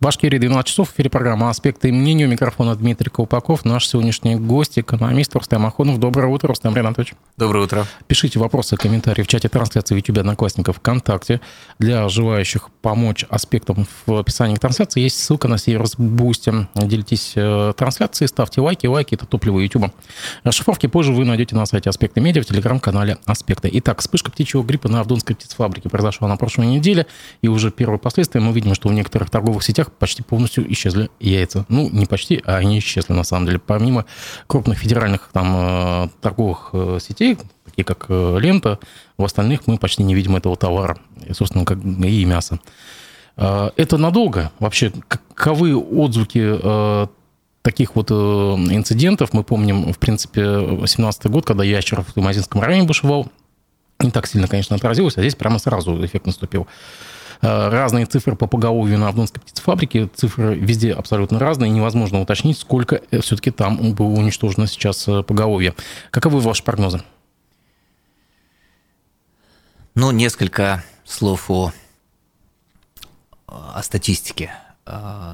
Башкирии 12 часов. В эфире программа «Аспекты и мнения». У микрофона Дмитрий Колпаков. Наш сегодняшний гость, экономист Рустам Ахонов. Доброе утро, Рустам Ринатович. Доброе утро. Пишите вопросы, комментарии в чате трансляции в YouTube Одноклассников ВКонтакте. Для желающих помочь аспектам в описании к трансляции есть ссылка на сервис Boosty. Делитесь э, трансляцией, ставьте лайки. Лайки – это топливо YouTube. Расшифровки позже вы найдете на сайте «Аспекты медиа» в телеграм-канале «Аспекты». Итак, вспышка птичьего гриппа на Авдонской птицефабрике произошла на прошлой неделе. И уже первые последствия мы видим, что у некоторых торговых сетях почти полностью исчезли яйца. Ну, не почти, а они исчезли на самом деле. Помимо крупных федеральных там э, торговых э, сетей, такие как э, Лента, в остальных мы почти не видим этого товара. Собственно, как и мясо. Это надолго? Вообще, каковы отзвуки таких вот инцидентов? Мы помним, в принципе, 18 год, когда ящер в Тумазинском районе бушевал. Не так сильно, конечно, отразилось, а здесь прямо сразу эффект наступил. Э, разные цифры по поголовью на Авдонской птицефабрике. Цифры везде абсолютно разные. Невозможно уточнить, сколько э, все-таки там было уничтожено сейчас э, поголовье. Каковы ваши прогнозы? Ну, несколько слов о, о статистике.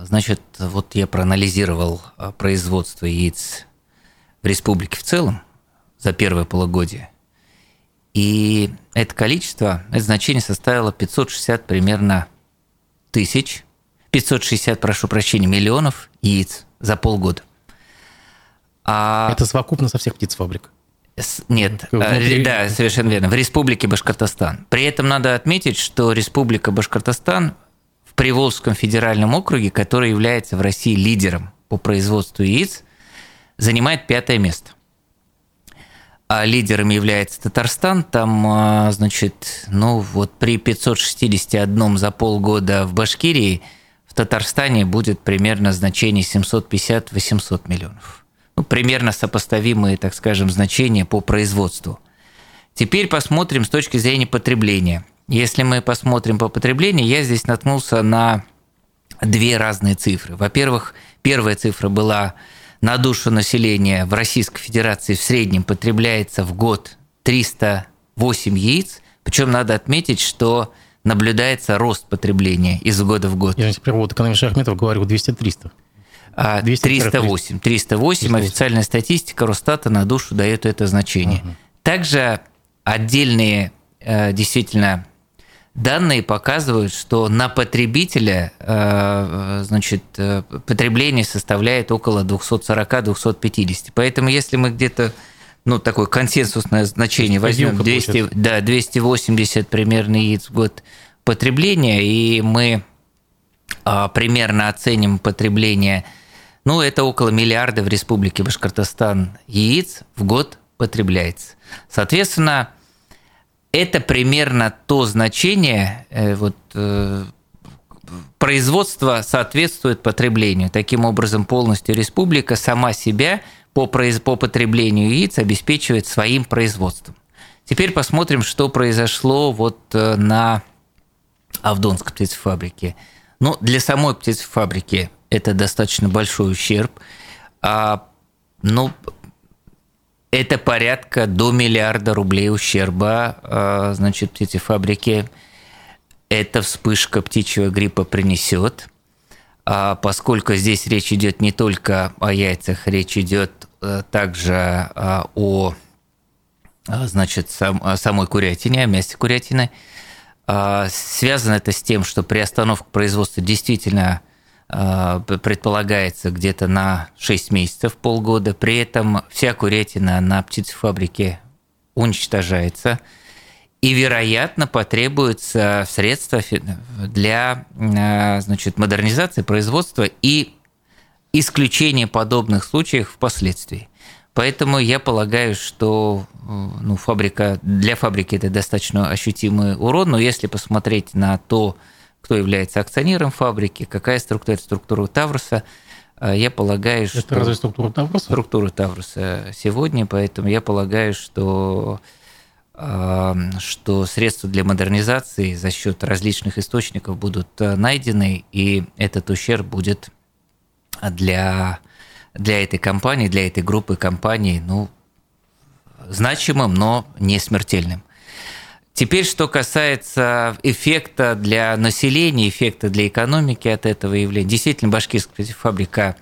Значит, вот я проанализировал производство яиц в республике в целом за первое полугодие – и это количество, это значение составило 560 примерно тысяч, 560, прошу прощения, миллионов яиц за полгода. А... Это совокупно со всех птицефабрик? Нет, э, Внутри... да, совершенно верно. В Республике Башкортостан. При этом надо отметить, что Республика Башкортостан в Приволжском федеральном округе, который является в России лидером по производству яиц, занимает пятое место а лидером является Татарстан, там, а, значит, ну вот при 561 за полгода в Башкирии, в Татарстане будет примерно значение 750-800 миллионов. Ну, примерно сопоставимые, так скажем, значения по производству. Теперь посмотрим с точки зрения потребления. Если мы посмотрим по потреблению, я здесь наткнулся на две разные цифры. Во-первых, первая цифра была на душу населения в Российской Федерации в среднем потребляется в год 308 яиц. Причем надо отметить, что наблюдается рост потребления из года в год. Я теперь вот экономист Шахметов говорю 200-300. 308. 308. Официальная статистика Росстата на душу дает это значение. Угу. Также отдельные э, действительно Данные показывают, что на потребителя э, значит, э, потребление составляет около 240-250. Поэтому если мы где-то ну, такое консенсусное значение возьмем 200, да, 280 примерно яиц в год потребления, и мы а, примерно оценим потребление, ну, это около миллиарда в Республике Башкортостан яиц в год потребляется. Соответственно, это примерно то значение, э, вот, э, производство соответствует потреблению. Таким образом, полностью республика сама себя по, по потреблению яиц обеспечивает своим производством. Теперь посмотрим, что произошло вот э, на Авдонской птицефабрике. Ну, для самой птицефабрики это достаточно большой ущерб. А, ну, это порядка до миллиарда рублей ущерба, а, значит, птицефабрике эта вспышка птичьего гриппа принесет, а поскольку здесь речь идет не только о яйцах, речь идет э, также а, о значит, сам, самой курятине, о мясе курятины. Связано это с тем, что приостановка производства действительно предполагается где-то на 6 месяцев, полгода. При этом вся курятина на птицефабрике уничтожается. И, вероятно, потребуются средства для э, значит, модернизации производства и исключения подобных случаев впоследствии. Поэтому я полагаю, что ну, фабрика, для фабрики это достаточно ощутимый урон, но если посмотреть на то, кто является акционером фабрики, какая структура, это структура Тавруса. А, я полагаю, что... Это разве структура Тавруса? Структура Тавруса сегодня, поэтому я полагаю, что а, что средства для модернизации за счет различных источников будут а, найдены, и этот ущерб будет для, для этой компании, для этой группы компаний, ну, значимым, но не смертельным. Теперь, что касается эффекта для населения, эффекта для экономики от этого явления. Действительно, башкирская фабрика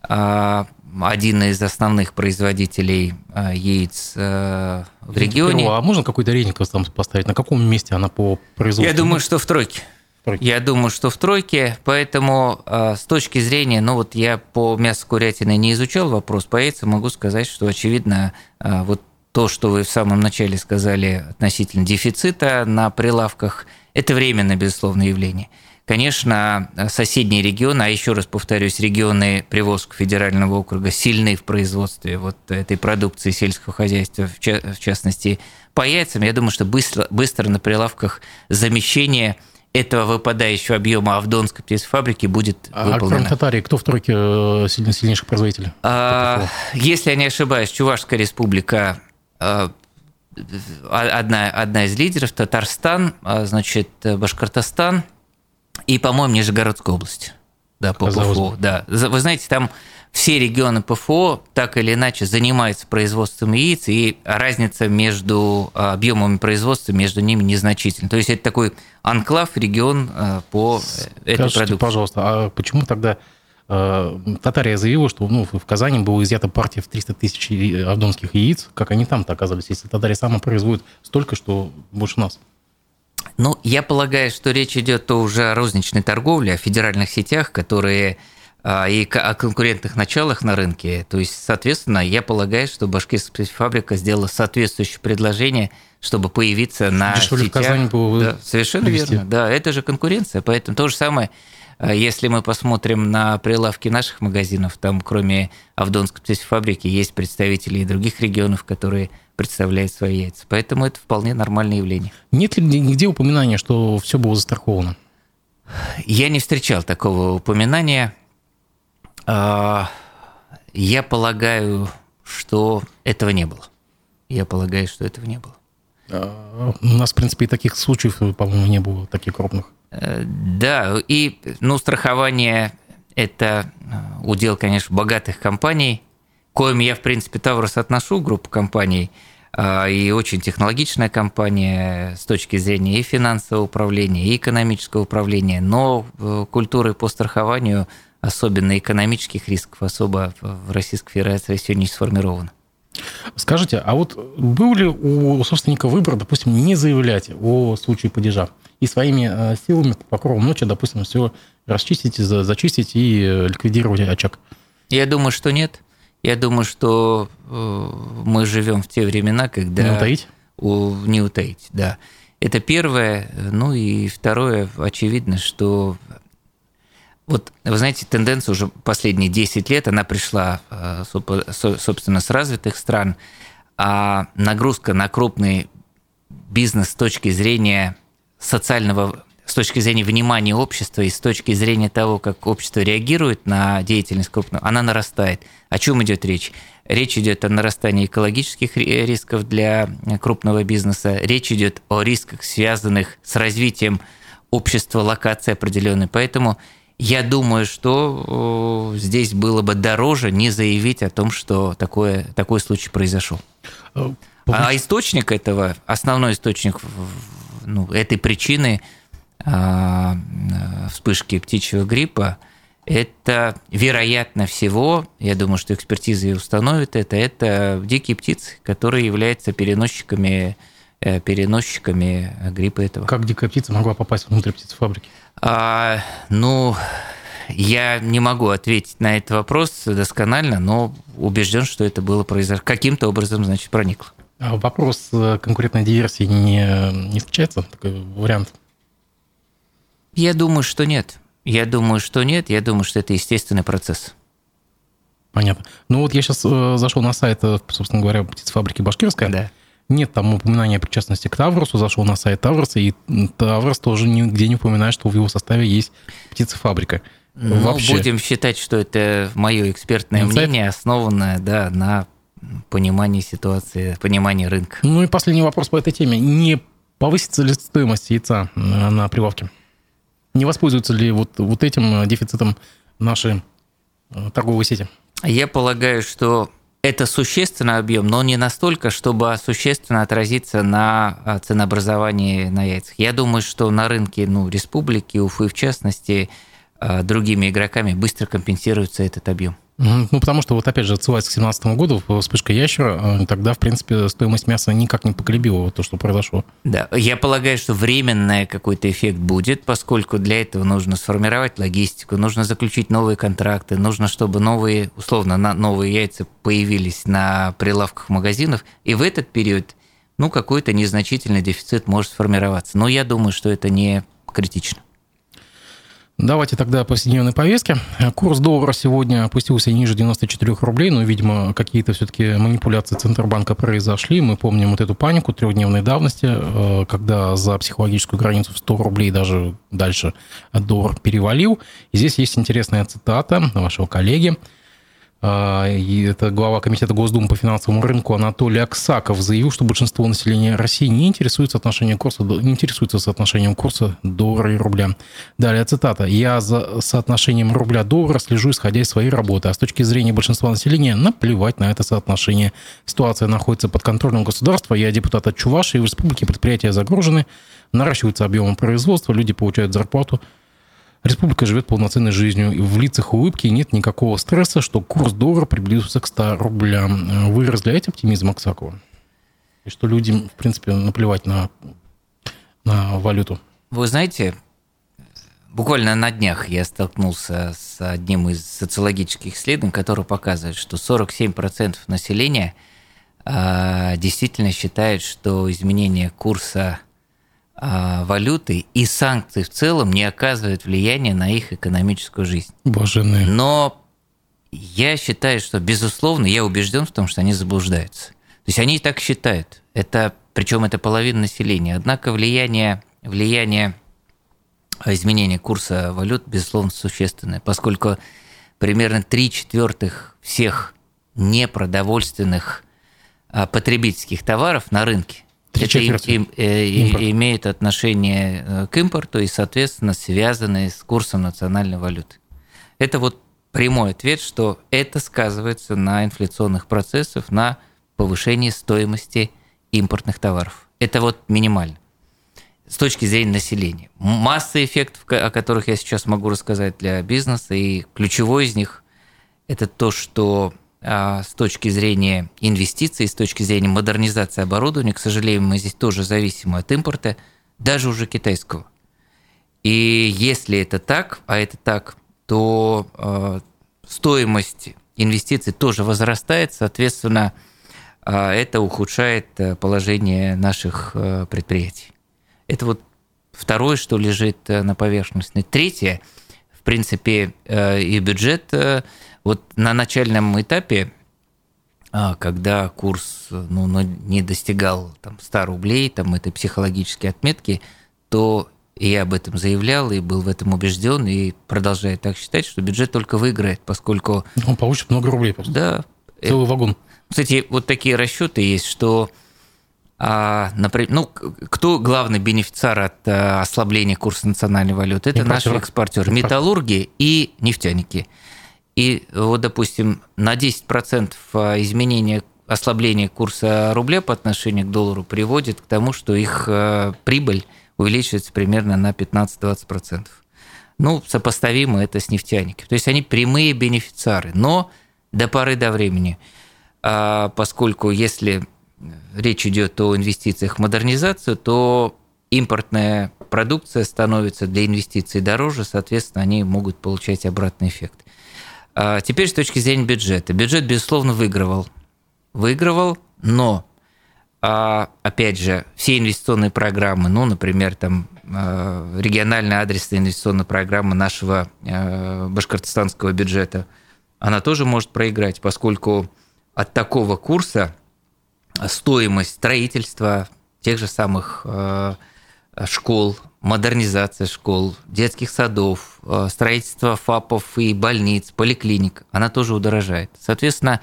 а, один из основных производителей а, яиц а, в регионе. А можно какой-то рейтинг там поставить? На каком месте она по производству? Я думаю, что в тройке. тройке. Я думаю, что в тройке, поэтому с точки зрения, ну вот я по мясу курятины не изучал вопрос, по яйцам могу сказать, что очевидно вот то, что вы в самом начале сказали относительно дефицита на прилавках, это временное, безусловно, явление. Конечно, соседние регионы, а еще раз повторюсь, регионы Приволжского федерального округа сильны в производстве вот этой продукции сельского хозяйства, в частности, по яйцам. Я думаю, что быстро, быстро на прилавках замещение этого выпадающего объема Авдонской птицефабрики будет а выполнено. кроме Татарии, кто в тройке э, сильнейших производителей? А, если я не ошибаюсь, Чувашская республика одна, одна из лидеров, Татарстан, а, значит, Башкортостан и, по-моему, Нижегородская область. Да, по ПФО. Да. Вы знаете, там все регионы ПФО так или иначе занимаются производством яиц, и разница между а, объемами производства между ними незначительна. То есть это такой анклав, регион а, по этой Скажите, продукции. пожалуйста, а почему тогда Э, Татария заявила, что ну, в Казани была изъята партия в 300 тысяч авдонских яиц. Как они там-то оказались, если Татария сама производит столько, что больше нас? Ну, я полагаю, что речь идет уже о розничной торговле, о федеральных сетях, которые а, и о конкурентных началах на рынке. То есть, соответственно, я полагаю, что башкирская фабрика сделала соответствующее предложение, чтобы появиться на Дешевле сетях. в Казани было да, Совершенно привести. верно. Да, это же конкуренция. Поэтому то же самое если мы посмотрим на прилавки наших магазинов, там кроме Авдонской птицефабрики есть представители и других регионов, которые представляют свои яйца. Поэтому это вполне нормальное явление. Нет ли нигде упоминания, что все было застраховано? Я не встречал такого упоминания. А, я полагаю, что этого не было. Я полагаю, что этого не было. А, у нас, в принципе, и таких случаев, по-моему, не было, таких крупных. Э, да, и ну, страхование – это э, удел, конечно, богатых компаний, коим я, в принципе, Таврос отношу, группу компаний, а, и очень технологичная компания с точки зрения и финансового управления, и экономического управления, но э, культуры по страхованию, особенно экономических рисков, особо в Российской Федерации сегодня не сформирована. Скажите, а вот был ли у собственника выбор, допустим, не заявлять о случае падежа и своими э, силами по покровом ночи, допустим, все расчистить, зачистить и э, ликвидировать очаг? Я думаю, что нет. Я думаю, что э, мы живем в те времена, когда... Не утаить? У, не утаить, да. Это первое. Ну и второе, очевидно, что вот, вы знаете, тенденция уже последние 10 лет, она пришла, собственно, с развитых стран, а нагрузка на крупный бизнес с точки зрения социального, с точки зрения внимания общества и с точки зрения того, как общество реагирует на деятельность крупного, она нарастает. О чем идет речь? Речь идет о нарастании экологических рисков для крупного бизнеса, речь идет о рисках, связанных с развитием общества, локации определенной. Поэтому я думаю, что здесь было бы дороже не заявить о том, что такое, такой случай произошел. Э, а источник этого, основной источник ну, этой причины а, вспышки птичьего гриппа, это, вероятно всего, я думаю, что экспертиза и установит это, это дикие птицы, которые являются переносчиками, э, переносчиками гриппа этого. Как дикая птица могла попасть внутрь птицефабрики? А, ну, я не могу ответить на этот вопрос досконально, но убежден, что это было произошло. Каким-то образом, значит, проникло. А вопрос э, конкурентной диверсии не, не встречается? Такой вариант? Я думаю, что нет. Я думаю, что нет. Я думаю, что это естественный процесс. Понятно. Ну вот я сейчас э, зашел на сайт, э, собственно говоря, птицефабрики Башкирская. Да. Нет там упоминания о причастности к Тавросу. Зашел на сайт Тавроса, и Таврос тоже нигде не упоминает, что в его составе есть птицефабрика. Ну, Вообще. будем считать, что это мое экспертное Инсайт? мнение, основанное да, на понимании ситуации, понимании рынка. Ну и последний вопрос по этой теме. Не повысится ли стоимость яйца э, на прилавке? Не воспользуются ли вот, вот этим дефицитом наши э, торговые сети? Я полагаю, что это существенный объем, но не настолько, чтобы существенно отразиться на ценообразовании на яйцах. Я думаю, что на рынке ну, республики, Уфы в частности, другими игроками быстро компенсируется этот объем. Ну, потому что, вот опять же, отсылаясь к 2017 году, вспышка ящера, э, тогда, в принципе, стоимость мяса никак не поколебила то, что произошло. Да, я полагаю, что временный какой-то эффект будет, поскольку для этого нужно сформировать логистику, нужно заключить новые контракты, нужно, чтобы новые, условно, новые яйца появились на прилавках магазинов, и в этот период, ну, какой-то незначительный дефицит может сформироваться. Но я думаю, что это не критично. Давайте тогда о повседневной повестке. Курс доллара сегодня опустился ниже 94 рублей, но, видимо, какие-то все-таки манипуляции Центробанка произошли. Мы помним вот эту панику трехдневной давности, э, когда за психологическую границу в 100 рублей даже дальше доллар перевалил. И здесь есть интересная цитата вашего коллеги – и это глава Комитета Госдумы по финансовому рынку Анатолий Аксаков заявил, что большинство населения России не интересуется, отношением курса, не интересуется соотношением курса доллара и рубля. Далее цитата. «Я за соотношением рубля-доллара слежу, исходя из своей работы, а с точки зрения большинства населения наплевать на это соотношение. Ситуация находится под контролем государства. Я депутат от Чувашии, в республике предприятия загружены, наращиваются объемы производства, люди получают зарплату». Республика живет полноценной жизнью, и в лицах улыбки нет никакого стресса, что курс доллара приблизился к 100 рублям. Вы разделяете оптимизм Аксакова? И что людям, в принципе, наплевать на, на валюту? Вы знаете, буквально на днях я столкнулся с одним из социологических исследований, который показывает, что 47% населения а, действительно считают, что изменение курса валюты и санкции в целом не оказывают влияния на их экономическую жизнь. Боже мой. Но я считаю, что, безусловно, я убежден в том, что они заблуждаются. То есть они так считают. Это, причем это половина населения. Однако влияние, влияние изменения курса валют, безусловно, существенное, поскольку примерно три четвертых всех непродовольственных а, потребительских товаров на рынке это им, им, э, имеет отношение э, к импорту и, соответственно, связанные с курсом национальной валюты. Это вот прямой ответ, что это сказывается на инфляционных процессах, на повышении стоимости импортных товаров. Это вот минимально с точки зрения населения. Масса эффектов, о которых я сейчас могу рассказать для бизнеса, и ключевой из них – это то, что с точки зрения инвестиций, с точки зрения модернизации оборудования, к сожалению, мы здесь тоже зависимы от импорта, даже уже китайского. И если это так, а это так, то э, стоимость инвестиций тоже возрастает, соответственно, э, это ухудшает положение наших э, предприятий. Это вот второе, что лежит на поверхности. Третье, в принципе, и бюджет вот на начальном этапе, а, когда курс ну, не достигал там, 100 рублей, там, этой психологической отметки, то я об этом заявлял и был в этом убежден, и продолжаю так считать, что бюджет только выиграет, поскольку... Он получит много рублей просто. Да. Целый вагон. Кстати, вот такие расчеты есть, что а, например, ну, кто главный бенефициар от а, ослабления курса национальной валюты? Это наши экспортеры, металлурги и нефтяники. И вот, допустим, на 10% а, изменения ослабления курса рубля по отношению к доллару приводит к тому, что их а, прибыль увеличивается примерно на 15-20%. Ну, сопоставимо это с нефтяниками. То есть они прямые бенефициары, но до поры до времени. А поскольку если речь идет о инвестициях в модернизацию, то импортная продукция становится для инвестиций дороже, соответственно, они могут получать обратный эффект. А теперь с точки зрения бюджета. Бюджет, безусловно, выигрывал. Выигрывал, но, а, опять же, все инвестиционные программы, ну, например, там а, региональная адресная инвестиционная программа нашего башкортостанского бюджета, она тоже может проиграть, поскольку от такого курса стоимость строительства тех же самых школ, модернизация школ, детских садов, э, строительство ФАПов и больниц, поликлиник, она тоже удорожает. Соответственно,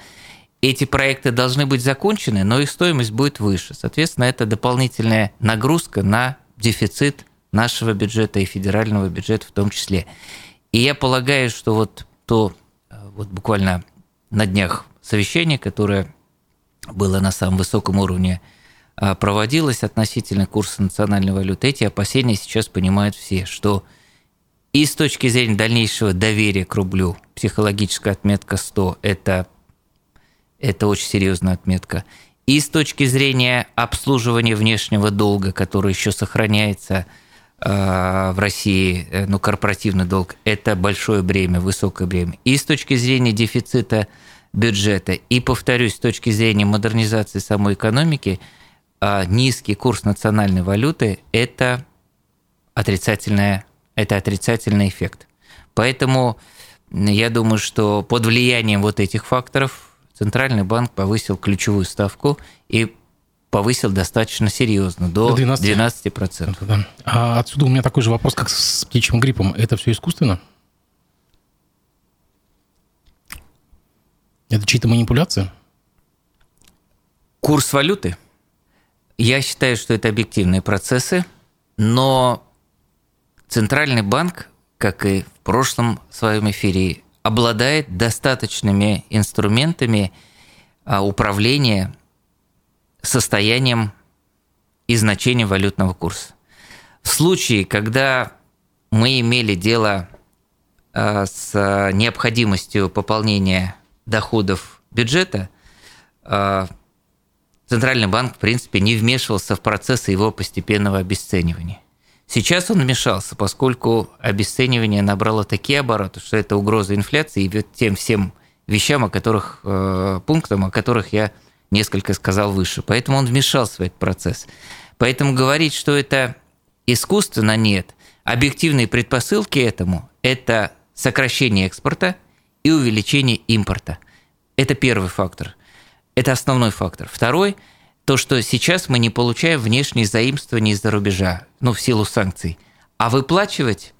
эти проекты должны быть закончены, но их стоимость будет выше. Соответственно, это дополнительная нагрузка на дефицит нашего бюджета и федерального бюджета в том числе. И я полагаю, что вот то, э, вот буквально на днях совещание, которое было на самом высоком уровне, а, проводилось относительно курса национальной валюты, эти опасения сейчас понимают все, что и с точки зрения дальнейшего доверия к рублю, психологическая отметка 100 – это, это очень серьезная отметка, и с точки зрения обслуживания внешнего долга, который еще сохраняется э, в России, э, ну, корпоративный долг, это большое бремя, высокое бремя. И с точки зрения дефицита бюджета, и, повторюсь, с точки зрения модернизации самой экономики, низкий курс национальной валюты – это отрицательная это отрицательный эффект. Поэтому я думаю, что под влиянием вот этих факторов Центральный банк повысил ключевую ставку и повысил достаточно серьезно, до 12%. 12%. Да. А отсюда у меня такой же вопрос, как с птичьим гриппом. Это все искусственно? Это чьи-то манипуляции? Курс валюты? Я считаю, что это объективные процессы, но Центральный банк, как и в прошлом своем эфире, обладает достаточными инструментами а, управления состоянием и значением валютного курса. В случае, когда мы имели дело а, с необходимостью пополнения доходов бюджета, а, Центральный банк, в принципе, не вмешивался в процессы его постепенного обесценивания. Сейчас он вмешался, поскольку обесценивание набрало такие обороты, что это угроза инфляции и тем всем вещам, о которых, э, пунктам, о которых я несколько сказал выше. Поэтому он вмешался в этот процесс. Поэтому говорить, что это искусственно, нет. Объективные предпосылки этому – это сокращение экспорта и увеличение импорта. Это первый фактор. Это основной фактор. Второй – то, что сейчас мы не получаем внешние заимствования из-за рубежа, ну, в силу санкций, а выплачивать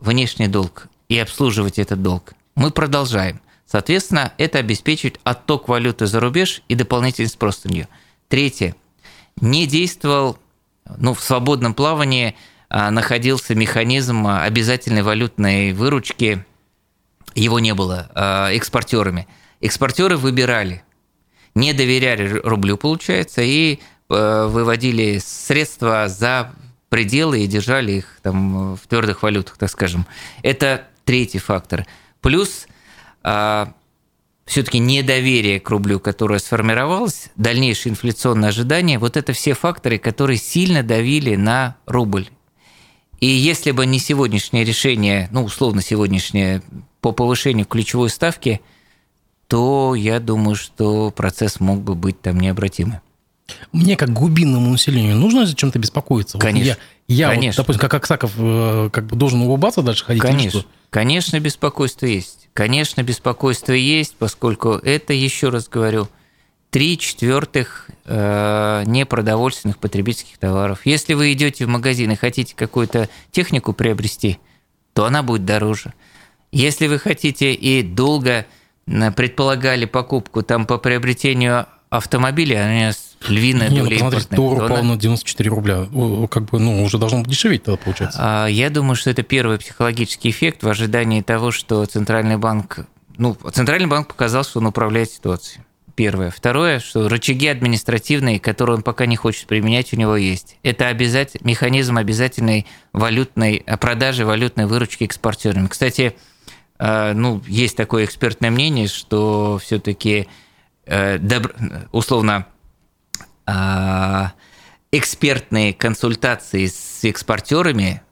внешний долг и обслуживать этот долг мы продолжаем. Соответственно, это обеспечивает отток валюты за рубеж и дополнительный спрос на нее. Третье. Не действовал, ну, в свободном плавании а, находился механизм обязательной валютной выручки, его не было а, экспортерами. Экспортеры выбирали, не доверяли рублю, получается, и э, выводили средства за пределы и держали их там в твердых валютах, так скажем. Это третий фактор. Плюс а, все-таки недоверие к рублю, которое сформировалось, дальнейшее инфляционное ожидание, вот это все факторы, которые сильно давили на рубль. И если бы не сегодняшнее решение, ну, условно сегодняшнее, по повышению ключевой ставки – то я думаю, что процесс мог бы быть там необратимый. Мне, как глубинному населению, нужно чем-то беспокоиться? Конечно. Вот я, я Конечно. Вот, допустим, как Аксаков, э, как бы должен улыбаться дальше ходить? Конечно. Конечно, беспокойство есть. Конечно, беспокойство есть, поскольку это, еще раз говорю, три четвертых э, непродовольственных потребительских товаров. Если вы идете в магазин и хотите какую-то технику приобрести, то она будет дороже. Если вы хотите и долго предполагали покупку там по приобретению автомобиля, они львиная Нет, доля ну, посмотрите, доллар упал на 94 рубля. Как бы, ну, уже должно дешеветь тогда, получается. А, я думаю, что это первый психологический эффект в ожидании того, что Центральный банк... Ну, Центральный банк показал, что он управляет ситуацией. Первое. Второе, что рычаги административные, которые он пока не хочет применять, у него есть. Это обязатель, механизм обязательной валютной продажи валютной выручки экспортерами. Кстати, а, ну, есть такое экспертное мнение, что все-таки э, условно а, экспертные консультации с экспортерами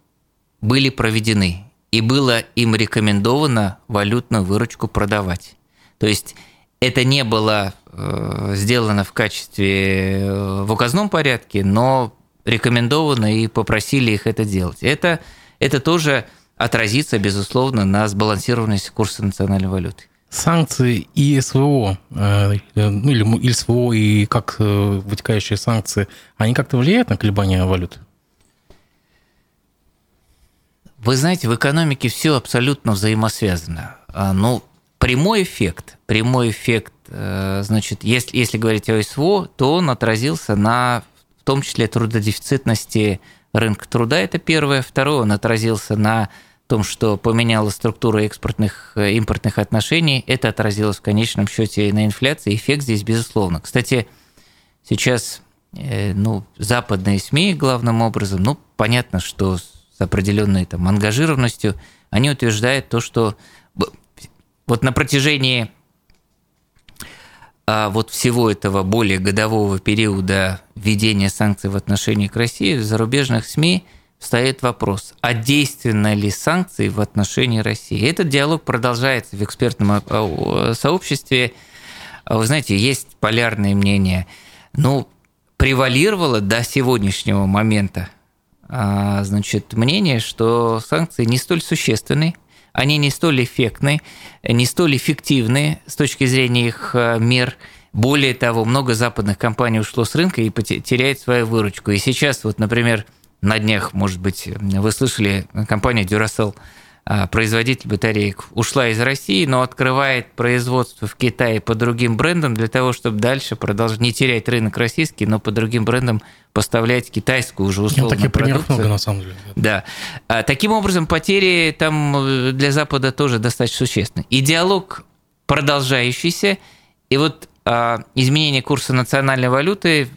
были проведены, и было им рекомендовано валютную выручку продавать. То есть это не было э, сделано в качестве э, в указном порядке, но рекомендовано и попросили их это делать. Это, это тоже отразится, безусловно, на сбалансированности курса национальной валюты. Санкции и СВО, э, ну или, или СВО и как э, вытекающие санкции, они как-то влияют на колебания валюты? Вы знаете, в экономике все абсолютно взаимосвязано. А, ну, прямой эффект, прямой эффект, э, значит, если, если говорить о СВО, то он отразился на, в том числе, трудодефицитности рынка труда, это первое. Второе, он отразился на том, что поменяла структуру экспортных, э, импортных отношений, это отразилось в конечном счете на инфляции. Эффект здесь безусловно. Кстати, сейчас э, ну, западные СМИ главным образом, ну, понятно, что с определенной там ангажированностью, они утверждают то, что вот на протяжении а вот всего этого более годового периода введения санкций в отношении к России в зарубежных СМИ – встает вопрос, а действенны ли санкции в отношении России? Этот диалог продолжается в экспертном а, а, сообществе. А вы знаете, есть полярные мнения. Ну, превалировало до сегодняшнего момента значит, мнение, что санкции не столь существенны, они не столь эффектны, не столь эффективны с точки зрения их мер. Более того, много западных компаний ушло с рынка и теряет свою выручку. И сейчас, вот, например, на днях, может быть, вы слышали, компания Duracell, производитель батареек, ушла из России, но открывает производство в Китае по другим брендам для того, чтобы дальше продолжать не терять рынок российский, но по другим брендам поставлять китайскую уже условно Таких примеров много, на самом деле. Да. А, таким образом, потери там э, для Запада тоже достаточно существенны. И диалог продолжающийся, и вот а, изменение курса национальной валюты,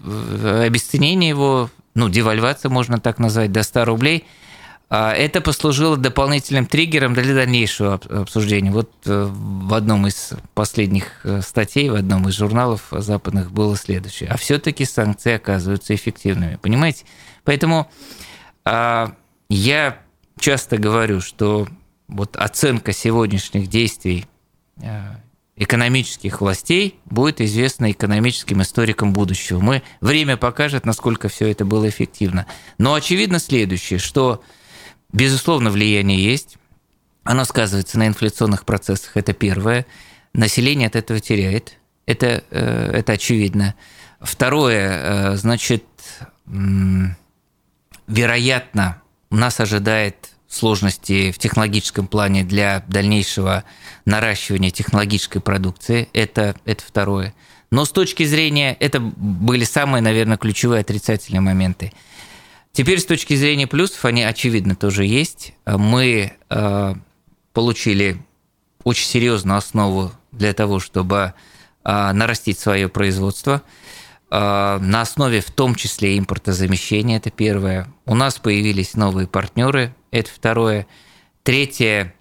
обесценение его ну, девальвация, можно так назвать, до 100 рублей, а, это послужило дополнительным триггером для дальнейшего обсуждения. Вот э, в одном из последних э, статей, в одном из журналов западных было следующее. А все-таки санкции оказываются эффективными. Понимаете? Поэтому а, я часто говорю, что вот оценка сегодняшних действий э, экономических властей будет известно экономическим историкам будущего. Мы, время покажет, насколько все это было эффективно. Но очевидно следующее, что, безусловно, влияние есть, оно сказывается на инфляционных процессах, это первое. Население от этого теряет, это, э, это очевидно. Второе, э, значит, вероятно, нас ожидает сложности в технологическом плане для дальнейшего наращивания технологической продукции. Это, это второе. Но с точки зрения, это были самые, наверное, ключевые отрицательные моменты. Теперь с точки зрения плюсов, они, очевидно, тоже есть. Мы э, получили очень серьезную основу для того, чтобы э, нарастить свое производство – а, на основе в том числе импортозамещения, это первое. У нас появились новые партнеры, это второе. Третье,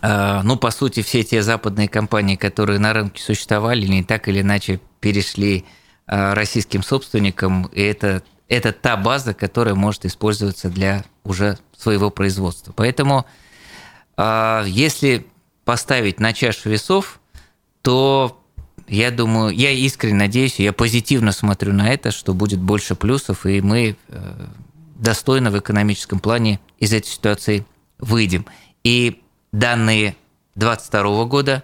а, ну, по сути, все те западные компании, которые на рынке существовали, не так или иначе перешли а, российским собственникам, и это, это та база, которая может использоваться для уже своего производства. Поэтому, если поставить на чашу весов, то я думаю, я искренне надеюсь, я позитивно смотрю на это, что будет больше плюсов, и мы э, достойно в экономическом плане из этой ситуации выйдем. И данные 2022 года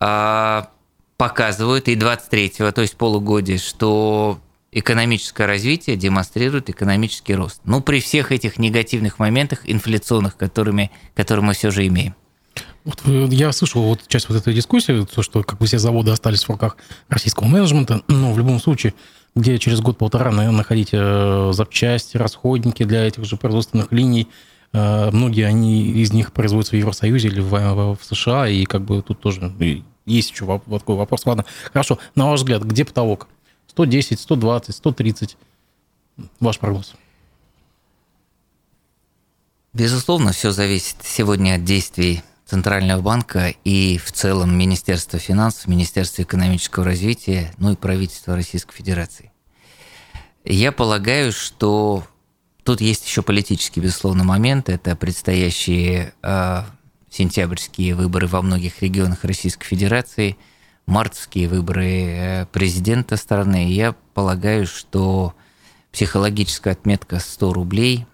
а, показывают, и 2023, то есть полугодие, что экономическое развитие демонстрирует экономический рост. Ну, при всех этих негативных моментах инфляционных, которыми, которые мы все же имеем. Вот э, я слышал вот часть вот этой дискуссии, то, что как бы все заводы остались в руках российского менеджмента, но в любом случае, где через год-полтора находить э, запчасти, расходники для этих же производственных линий, э, многие они из них производятся в Евросоюзе или в, в США, и как бы тут тоже есть еще такой вопрос. Ладно, хорошо, на ваш взгляд, где потолок? 110, 120, 130? Ваш прогноз. Безусловно, все зависит сегодня от действий Центрального банка и в целом Министерства финансов, Министерства экономического развития, ну и правительства Российской Федерации. Я полагаю, что тут есть еще политический, безусловно, момент. Это предстоящие э, сентябрьские выборы во многих регионах Российской Федерации, мартовские выборы э, президента страны. Я полагаю, что психологическая отметка 100 рублей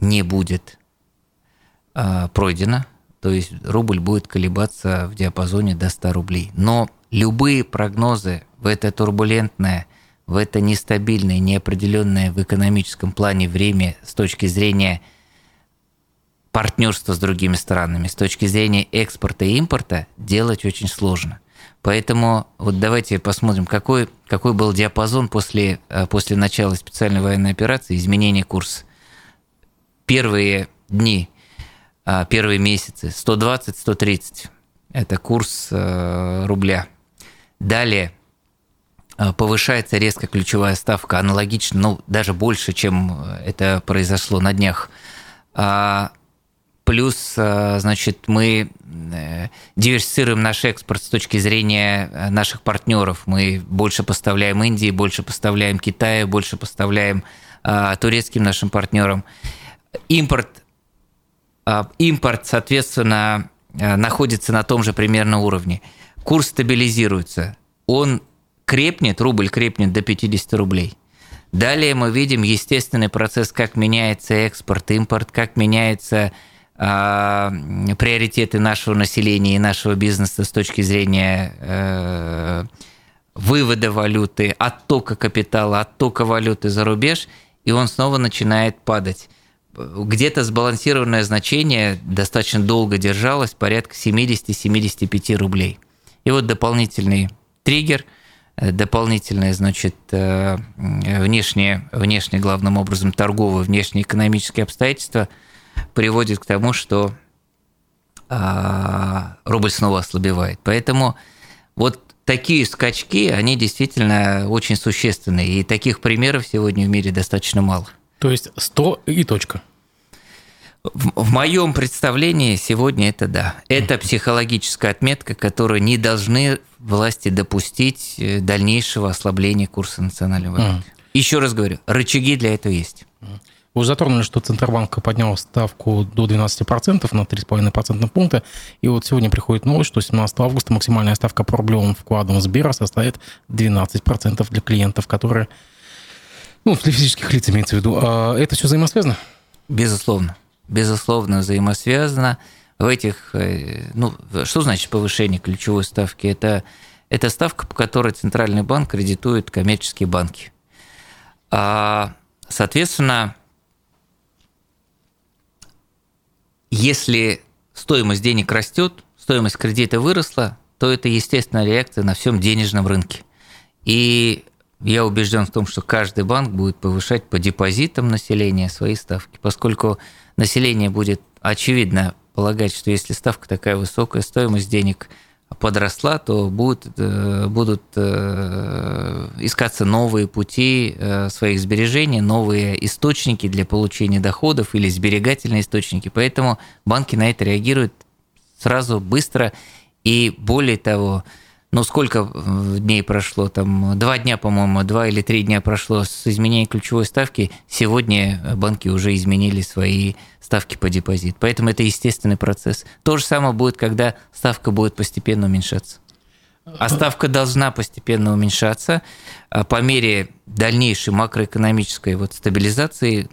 не будет э, пройдена то есть рубль будет колебаться в диапазоне до 100 рублей. Но любые прогнозы в это турбулентное, в это нестабильное, неопределенное в экономическом плане время с точки зрения партнерства с другими странами, с точки зрения экспорта и импорта делать очень сложно. Поэтому вот давайте посмотрим, какой, какой был диапазон после, э, после начала специальной военной операции, изменения курса. Первые дни а, первые месяцы 120-130. Это курс э, рубля. Далее а, повышается резко ключевая ставка, аналогично, ну, даже больше, чем это произошло на днях. Плюс, значит, мы э, диверсифицируем наш экспорт с точки зрения э, наших партнеров. Мы больше поставляем Индии, больше поставляем Китаю, больше поставляем турецким нашим партнерам. Импорт импорт, соответственно, находится на том же примерно уровне. Курс стабилизируется. Он крепнет, рубль крепнет до 50 рублей. Далее мы видим естественный процесс, как меняется экспорт, импорт, как меняются э, приоритеты нашего населения и нашего бизнеса с точки зрения э, вывода валюты, оттока капитала, оттока валюты за рубеж, и он снова начинает падать где-то сбалансированное значение достаточно долго держалось, порядка 70-75 рублей. И вот дополнительный триггер, э, дополнительное, значит, э, внешние, внешние, главным образом, торговые, внешнеэкономические обстоятельства приводит к тому, что а, рубль снова ослабевает. Поэтому вот такие скачки, они действительно очень существенные. И таких примеров сегодня в мире достаточно мало. То есть 100 и точка. В, в моем представлении сегодня это да. Это психологическая отметка, которую не должны власти допустить э, дальнейшего ослабления курса национальной валюты. Еще раз говорю, рычаги для этого есть. Вы затронули, что Центробанк поднял ставку до 12% на 3,5% пункта. И вот сегодня приходит новость, что 17 августа максимальная ставка по рублевым вкладам Сбера составит 12% для клиентов, которые ну, для физических лиц имеется в виду. А это все взаимосвязано? Безусловно. Безусловно, взаимосвязано. В этих, э, ну, что значит повышение ключевой ставки? Это, это ставка, по которой Центральный банк кредитует коммерческие банки. А, соответственно, если стоимость денег растет, стоимость кредита выросла, то это естественная реакция на всем денежном рынке. И я убежден в том, что каждый банк будет повышать по депозитам населения свои ставки, поскольку население будет очевидно полагать, что если ставка такая высокая, стоимость денег подросла, то будут, э, будут э, искаться новые пути э, своих сбережений, новые источники для получения доходов или сберегательные источники. Поэтому банки на это реагируют сразу, быстро и более того, ну, сколько э, дней прошло, там, два дня, по-моему, два или три дня прошло с изменением ключевой ставки, сегодня банки уже изменили свои ставки по депозит. Поэтому это естественный процесс. То же самое будет, когда ставка будет постепенно уменьшаться. А ставка должна постепенно уменьшаться а по мере дальнейшей макроэкономической вот стабилизации,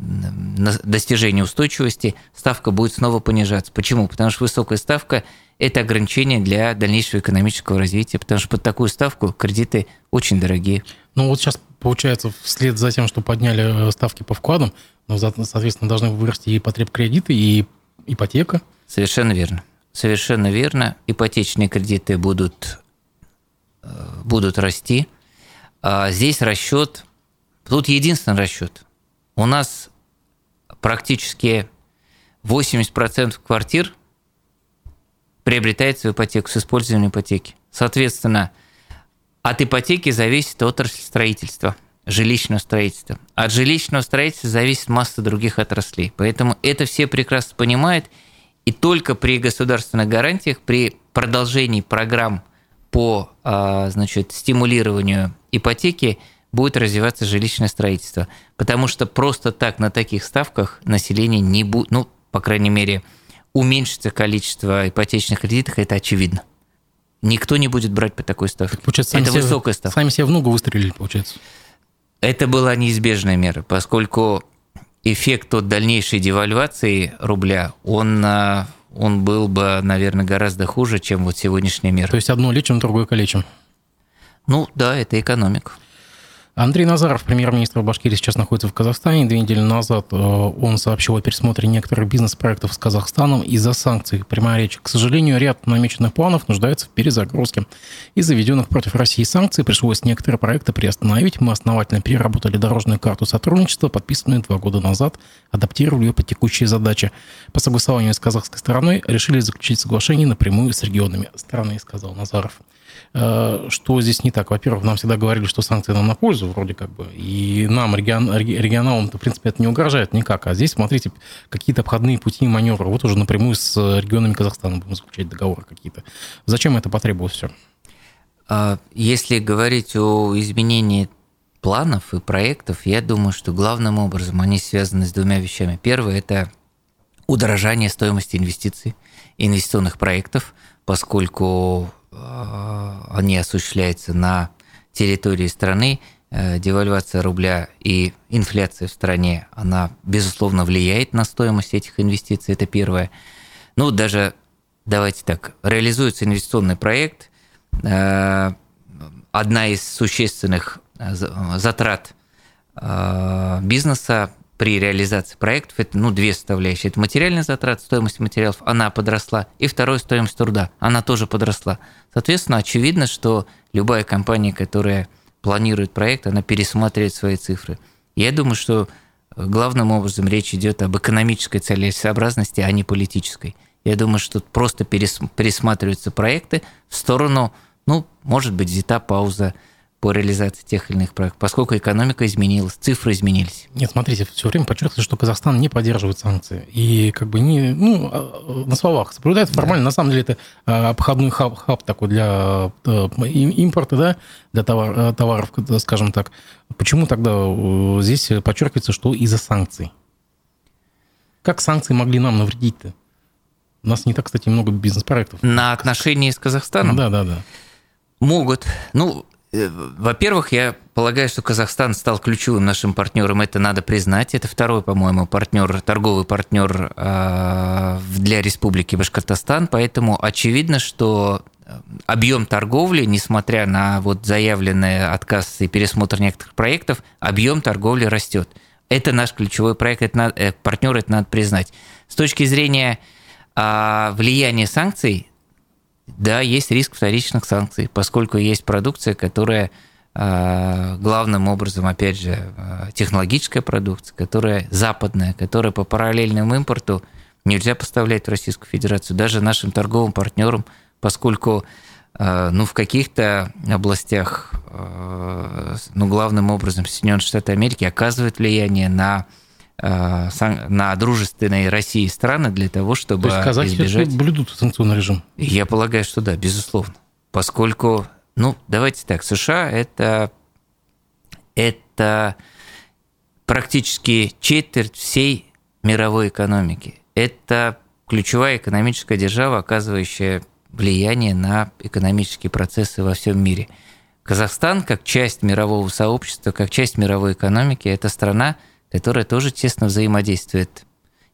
достижения устойчивости, ставка будет снова понижаться. Почему? Потому что высокая ставка это ограничение для дальнейшего экономического развития, потому что под такую ставку кредиты очень дорогие. Ну вот сейчас получается, вслед за тем, что подняли э, ставки по вкладам, ну, соответственно, должны вырасти и потреб кредиты, и ипотека. Совершенно верно. Совершенно верно. Ипотечные кредиты будут, э, будут расти. А здесь расчет, тут единственный расчет. У нас практически 80% квартир приобретает свою ипотеку с использованием ипотеки. Соответственно, от ипотеки зависит отрасль строительства, жилищного строительства. От жилищного строительства зависит масса других отраслей. Поэтому это все прекрасно понимают. И только при государственных гарантиях, при продолжении программ по а, значит, стимулированию ипотеки будет развиваться жилищное строительство. Потому что просто так на таких ставках население не будет, ну, по крайней мере, уменьшится количество ипотечных кредитов, это очевидно. Никто не будет брать по такой ставке. Так, получается, это себе, высокая ставка. Сами себе в ногу выстрелили, получается. Это была неизбежная мера, поскольку эффект от дальнейшей девальвации рубля, он, а, он был бы, наверное, гораздо хуже, чем вот сегодняшняя мера. То есть одно лечим, другое калечим. Ну да, это экономика. Андрей Назаров, премьер-министр Башкирии, сейчас находится в Казахстане. Две недели назад э, он сообщил о пересмотре некоторых бизнес-проектов с Казахстаном из-за санкций. Прямая речь. К сожалению, ряд намеченных планов нуждается в перезагрузке. Из-за введенных против России санкций пришлось некоторые проекты приостановить. Мы основательно переработали дорожную карту сотрудничества, подписанную два года назад, адаптировали ее под текущие задачи. По согласованию с казахской стороной решили заключить соглашение напрямую с регионами страны, сказал Назаров. Э, что здесь не так? Во-первых, нам всегда говорили, что санкции нам на пользу, вроде как бы, и нам, регион, регионалам-то, в принципе, это не угрожает никак. А здесь, смотрите, какие-то обходные пути и маневры. Вот уже напрямую с регионами Казахстана будем заключать договоры какие-то. Зачем это потребовалось все? А, если говорить о изменении планов и проектов, я думаю, что главным образом они связаны с двумя вещами. Первое – это удорожание стоимости инвестиций, инвестиционных проектов, поскольку они осуществляются на территории страны, э, девальвация рубля и инфляция в стране, она, безусловно, влияет на стоимость этих инвестиций, это первое. Ну, даже, давайте так, реализуется инвестиционный проект, э, одна из существенных э, затрат бизнеса при реализации проектов это ну, две составляющие. Это материальный затрат, стоимость материалов, она подросла, и второе, стоимость труда, она тоже подросла. Соответственно, очевидно, что любая компания, которая планирует проект, она пересматривает свои цифры. Я думаю, что главным образом речь идет об экономической целесообразности, а не политической. Я думаю, что просто пересматриваются проекты в сторону, ну, может быть, взята пауза по реализации тех или иных проектов, поскольку экономика изменилась, цифры изменились. Нет, смотрите, все время подчеркивается, что Казахстан не поддерживает санкции. И как бы не, ну, а, на словах соблюдает формально. Да. На самом деле это а, обходной хаб, хаб такой для э, импорта, да, для товар, э, товаров, скажем так. Почему тогда э, здесь подчеркивается, что из-за санкций? Как санкции могли нам навредить-то? У нас не так, кстати, много бизнес-проектов. На отношении с Казахстаном? Да, да, да. Могут. Ну, во-первых, я полагаю, что Казахстан стал ключевым нашим партнером, это надо признать. Это второй, по-моему, партнер, торговый партнер а, для Республики Башкортостан, поэтому очевидно, что э, объем торговли, несмотря на вот заявленный отказ и пересмотр некоторых проектов, объем торговли растет. Это наш ключевой проект, это надо, э, партнер, это надо признать. С точки зрения а, влияния санкций, да, есть риск вторичных санкций, поскольку есть продукция, которая а, главным образом, опять же, а, технологическая продукция, которая западная, которая по параллельному импорту нельзя поставлять в Российскую Федерацию, даже нашим торговым партнерам, поскольку а, ну, в каких-то областях, ну, главным образом Соединенные Штаты Америки оказывают влияние на на дружественные России страны для того, чтобы То есть казахи избежать... блюдут санкционный режим? Я полагаю, что да, безусловно. Поскольку, ну, давайте так, США это, это практически четверть всей мировой экономики. Это ключевая экономическая держава, оказывающая влияние на экономические процессы во всем мире. Казахстан, как часть мирового сообщества, как часть мировой экономики, это страна – которая тоже тесно взаимодействует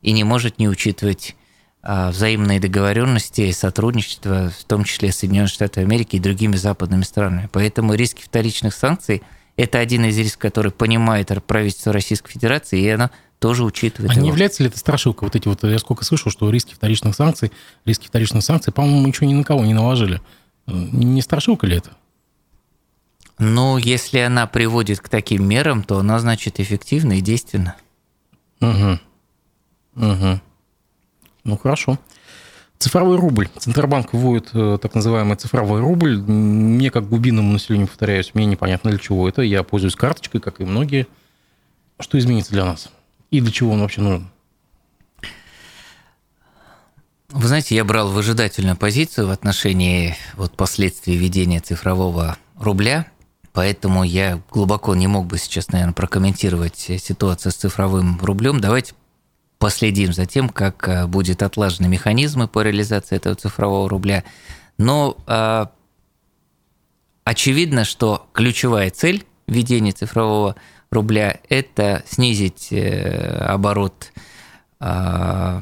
и не может не учитывать а, взаимные договоренности и сотрудничество, в том числе с Соединенными Штатами Америки и другими западными странами. Поэтому риски вторичных санкций – это один из рисков, который понимает правительство Российской Федерации, и оно тоже учитывает. А его. не является ли это страшилка? Вот эти вот, я сколько слышал, что риски вторичных санкций, риски вторичных санкций, по-моему, ничего ни на кого не наложили. Не страшилка ли это? Ну, если она приводит к таким мерам, то она, значит, эффективна и действенна. Угу. Угу. Ну, хорошо. Цифровой рубль. Центробанк вводит э, так называемый цифровой рубль. Мне, как глубинному населению, повторяюсь, мне непонятно для чего это. Я пользуюсь карточкой, как и многие. Что изменится для нас? И для чего он вообще нужен? Вы знаете, я брал выжидательную позицию в отношении вот последствий введения цифрового рубля – поэтому я глубоко не мог бы сейчас, наверное, прокомментировать ситуацию с цифровым рублем. Давайте последим за тем, как э, будет отлажены механизмы по реализации этого цифрового рубля. Но э, очевидно, что ключевая цель введения цифрового рубля – это снизить э, оборот, э,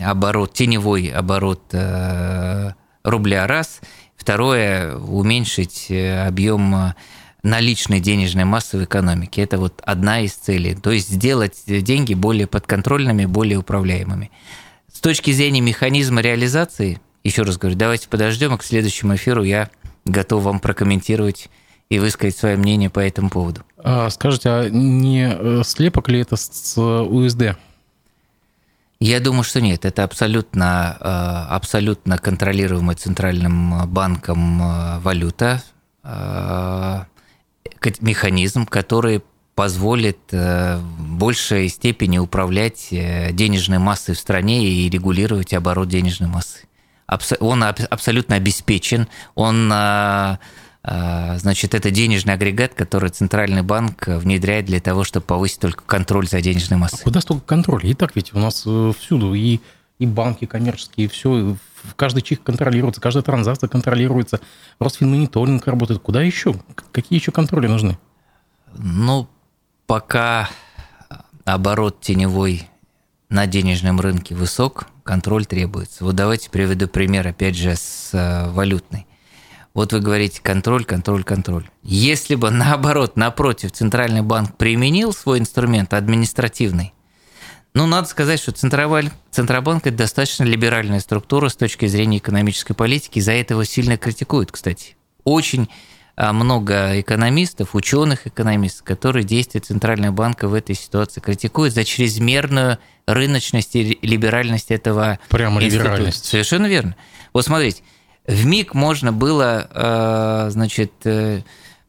оборот, теневой оборот э, рубля раз – Второе, уменьшить э, объем наличной денежной массы в экономике. Это вот одна из целей. То есть сделать деньги более подконтрольными, более управляемыми. С точки зрения механизма реализации, еще раз говорю, давайте подождем, а к следующему эфиру я готов вам прокомментировать и высказать свое мнение по этому поводу. А, скажите, а не э, слепок ли это с USD? Я думаю, что нет. Это абсолютно, э, абсолютно контролируемая центральным банком э, валюта, механизм, который позволит в большей степени управлять денежной массой в стране и регулировать оборот денежной массы. Он абсолютно обеспечен, он значит, это денежный агрегат, который Центральный банк внедряет для того, чтобы повысить только контроль за денежной массой. А куда столько контроля? И так ведь у нас э, всюду и, и банки коммерческие, и все, каждый чих контролируется, каждая транзакция контролируется, Росфинмониторинг работает. Куда еще? Какие еще контроли нужны? Ну, пока оборот теневой на денежном рынке высок, контроль требуется. Вот давайте приведу пример, опять же, с э, валютной. Вот вы говорите контроль, контроль, контроль. Если бы наоборот, напротив, Центральный банк применил свой инструмент административный, ну, надо сказать, что Центробанк, Центробанк – это достаточно либеральная структура с точки зрения экономической политики. За это его сильно критикуют, кстати. Очень а, много экономистов, ученых-экономистов, которые действия Центрального банка в этой ситуации критикуют за чрезмерную рыночность и либеральность этого Прямо института. либеральность. Совершенно верно. Вот смотрите, в миг можно было, э, значит, э,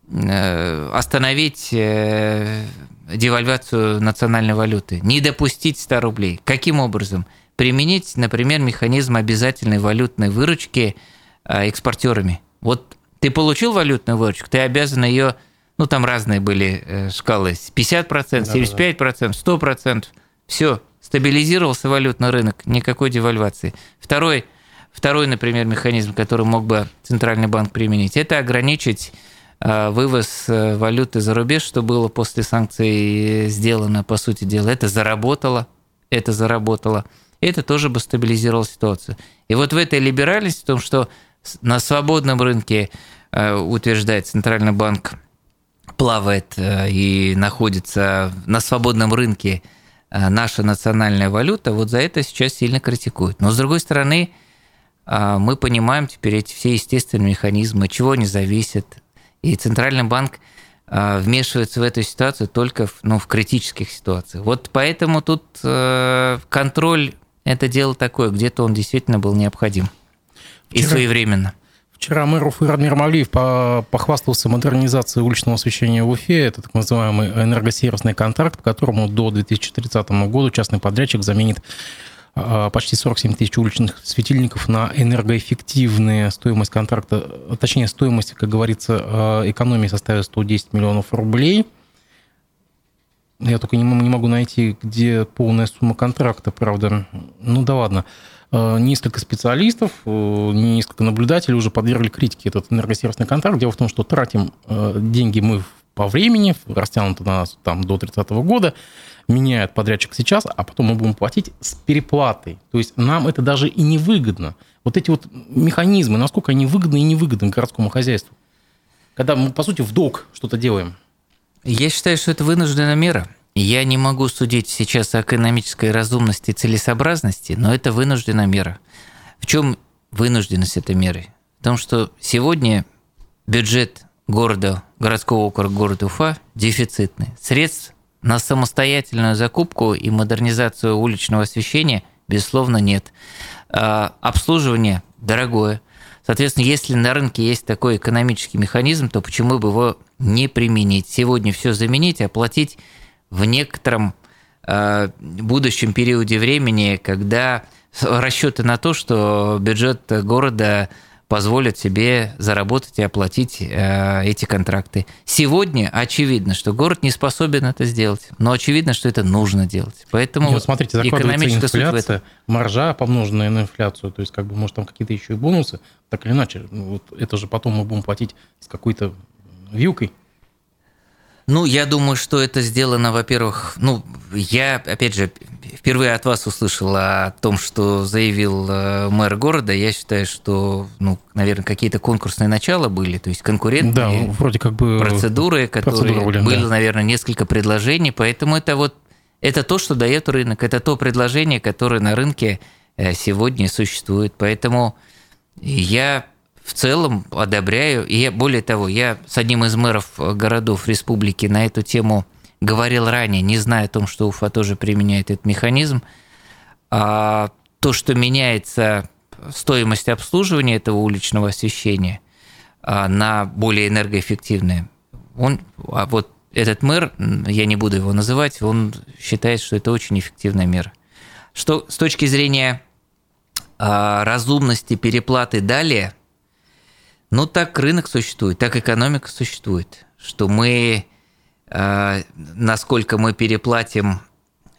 э, остановить девальвацию национальной валюты, не допустить 100 рублей. Каким образом? Применить, например, механизм обязательной валютной выручки экспортерами. Вот ты получил валютную выручку, ты обязан ее, ну там разные были шкалы, 50%, 75%, 100%, все, стабилизировался валютный рынок, никакой девальвации. Второй – Второй, например, механизм, который мог бы Центральный банк применить, это ограничить э, вывоз э, валюты за рубеж, что было после санкций сделано, по сути дела. Это заработало, это заработало. Это тоже бы стабилизировало ситуацию. И вот в этой либеральности, в том, что на свободном рынке, э, утверждает Центральный банк, плавает и находится на свободном рынке наша национальная валюта, вот за это сейчас сильно критикуют. Но, с другой стороны, мы понимаем теперь эти все естественные механизмы, чего они зависят. И Центральный банк а, вмешивается в эту ситуацию только в, ну, в критических ситуациях. Вот поэтому тут э, контроль – это дело такое, где-то он действительно был необходим Вчера... и своевременно. Вчера мэр Уфы Радмир Мавлиев похвастался модернизацией уличного освещения в Уфе. Это так называемый энергосервисный контракт, по которому до 2030 года частный подрядчик заменит а, почти 47 тысяч уличных светильников на энергоэффективные. Стоимость контракта, точнее, стоимость, как говорится, а, экономии составит 110 миллионов рублей. Я только не, не могу найти, где полная сумма контракта, правда. Ну да ладно. А, несколько специалистов, несколько наблюдателей уже подвергли критике этот энергосервисный контракт. Дело в том, что тратим деньги мы по времени, растянуто на нас там до 30 года, меняет подрядчик сейчас, а потом мы будем платить с переплатой. То есть нам это даже и не выгодно. Вот эти вот механизмы, насколько они выгодны и невыгодны городскому хозяйству. Когда мы, по сути, в долг что-то делаем. Я считаю, что это вынужденная мера. Я не могу судить сейчас о экономической разумности и целесообразности, но это вынужденная мера. В чем вынужденность этой меры? В том, что сегодня бюджет города, городского округа города Уфа дефицитный. Средств на самостоятельную закупку и модернизацию уличного освещения, безусловно, нет. А, обслуживание дорогое. Соответственно, если на рынке есть такой экономический механизм, то почему бы его не применить? Сегодня все заменить, оплатить в некотором а, будущем периоде времени, когда расчеты на то, что бюджет города позволят себе заработать и оплатить э, эти контракты. Сегодня очевидно, что город не способен это сделать, но очевидно, что это нужно делать. Поэтому вот смотрите, экономическая инфляция, маржа помноженная на инфляцию, то есть как бы может там какие-то еще и бонусы, так или иначе, ну, вот это же потом мы будем платить с какой-то вилкой. Ну, я думаю, что это сделано, во-первых, ну, я, опять же, впервые от вас услышал о том, что заявил э, мэр города. Я считаю, что, ну, наверное, какие-то конкурсные начала были, то есть конкурентные да, вроде как бы процедуры, которые были, было, да. наверное, несколько предложений. Поэтому это вот это то, что дает рынок, это то предложение, которое на рынке э, сегодня существует. Поэтому я в целом одобряю. И более того, я с одним из мэров городов республики на эту тему говорил ранее, не зная о том, что Уфа тоже применяет этот механизм. А то, что меняется стоимость обслуживания этого уличного освещения а, на более энергоэффективное, он, а вот этот мэр, я не буду его называть, он считает, что это очень эффективная мера. Что с точки зрения а, разумности переплаты далее, ну так рынок существует, так экономика существует, что мы, а, насколько мы переплатим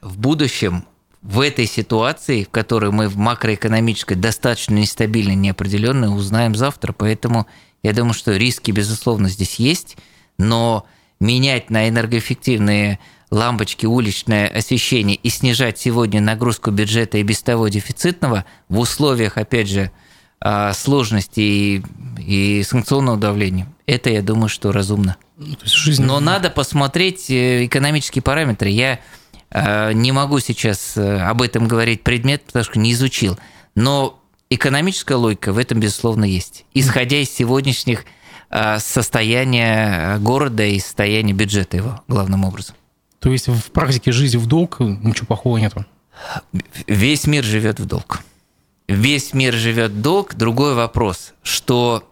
в будущем, в этой ситуации, в которой мы в макроэкономической достаточно нестабильной, неопределенной, узнаем завтра. Поэтому я думаю, что риски, безусловно, здесь есть, но менять на энергоэффективные лампочки, уличное освещение и снижать сегодня нагрузку бюджета и без того дефицитного в условиях, опять же, а, сложности и, санкционного давления, это, я думаю, что разумно. Ну, жизнь... Но надо посмотреть э, экономические параметры. Я э, не могу сейчас э, об этом говорить предмет, потому что не изучил. Но экономическая логика в этом, безусловно, есть. Исходя из сегодняшних состояние города и состояние бюджета его, главным образом. То есть в практике жизни в долг ничего плохого нету? Весь мир живет в долг. Весь мир живет долг. Другой вопрос, что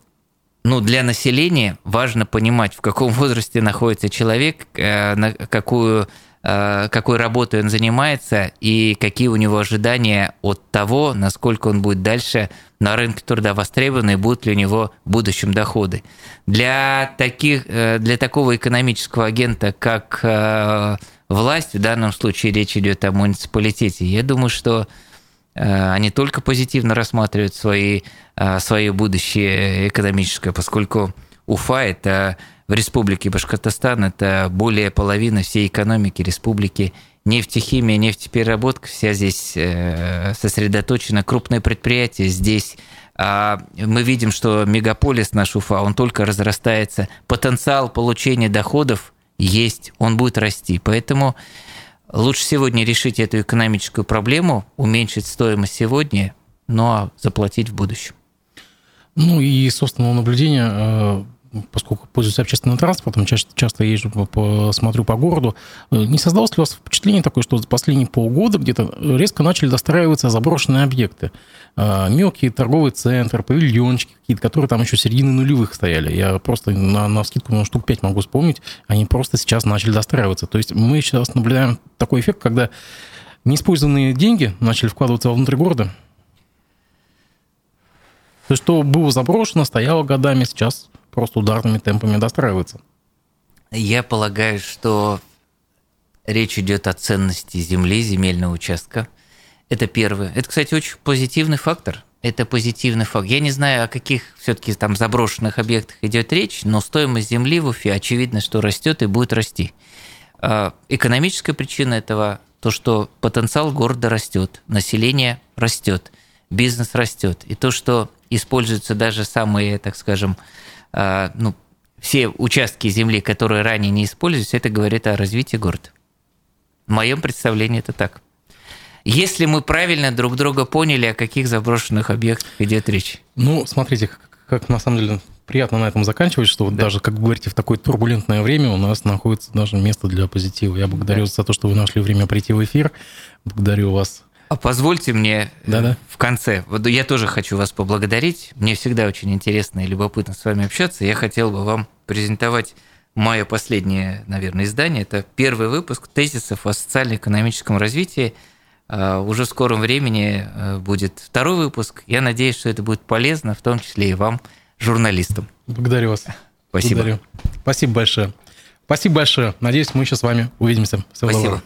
ну, для населения важно понимать, в каком возрасте находится человек, э, на какую Э, какой работой он занимается и какие у него ожидания от того, насколько он будет дальше на рынке труда востребован и будут ли у него в будущем доходы. Для, таких, э, для такого экономического агента, как власть, в данном случае речь идет о муниципалитете, я думаю, что они только позитивно рассматривают свои, свое будущее экономическое, поскольку Уфа – это в республике Башкортостан это более половины всей экономики республики. Нефтехимия, нефтепереработка, вся здесь э, сосредоточена. Крупные предприятия здесь. А мы видим, что мегаполис наш Уфа, он только разрастается. Потенциал получения доходов есть, он будет расти. Поэтому лучше сегодня решить эту экономическую проблему, уменьшить стоимость сегодня, ну а заплатить в будущем. Ну и собственного наблюдения э, поскольку пользуюсь общественным транспортом, часто, часто езжу, по, смотрю по городу, э, не создалось ли у вас впечатление такое, что за последние полгода где-то резко начали достраиваться заброшенные объекты? Э, мелкие торговые центры, павильончики какие-то, которые там еще середины нулевых стояли. Я просто на, на скидку ну, штук 5 могу вспомнить, они просто сейчас начали достраиваться. То есть мы сейчас наблюдаем такой эффект, когда неиспользованные деньги начали вкладываться внутрь города, то есть, что было заброшено, стояло годами, сейчас просто ударными темпами достраивается. Я полагаю, что речь идет о ценности земли, земельного участка. Это первое. Это, кстати, очень позитивный фактор. Это позитивный факт. Я не знаю, о каких все-таки там заброшенных объектах идет речь, но стоимость земли в Уфе очевидно, что растет и будет расти. А, экономическая причина этого то, что потенциал города растет, население растет, бизнес растет. И то, что используются даже самые, так скажем, ну, все участки земли, которые ранее не использовались, это говорит о развитии города. В моем представлении это так. Если мы правильно друг друга поняли, о каких заброшенных объектах идет речь. Ну, смотрите, как, как на самом деле приятно на этом заканчивать, что вот да. даже, как вы говорите, в такое турбулентное время у нас находится даже место для позитива. Я благодарю да. за то, что вы нашли время прийти в эфир. Благодарю вас а позвольте мне Да-да. в конце, вот я тоже хочу вас поблагодарить. Мне всегда очень интересно и любопытно с вами общаться. Я хотел бы вам презентовать мое последнее, наверное, издание. Это первый выпуск тезисов о социально-экономическом развитии. А, уже в скором времени э, будет второй выпуск. Я надеюсь, что это будет полезно, в том числе и вам, журналистам. Благодарю вас. Спасибо. Благодарю. Спасибо большое. Спасибо большое. Надеюсь, мы еще с вами увидимся. Всего Спасибо. Доброго.